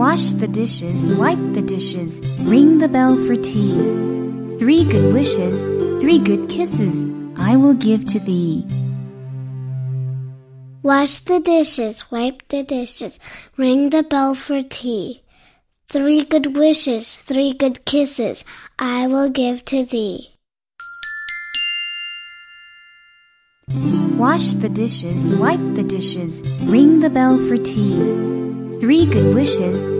Wash the dishes, wipe the dishes, ring the bell for tea. Three good wishes, three good kisses, I will give to thee. Wash the dishes, wipe the dishes, ring the bell for tea. Three good wishes, three good kisses, I will give to thee. Wash the dishes, wipe the dishes, ring the bell for tea. Three good wishes,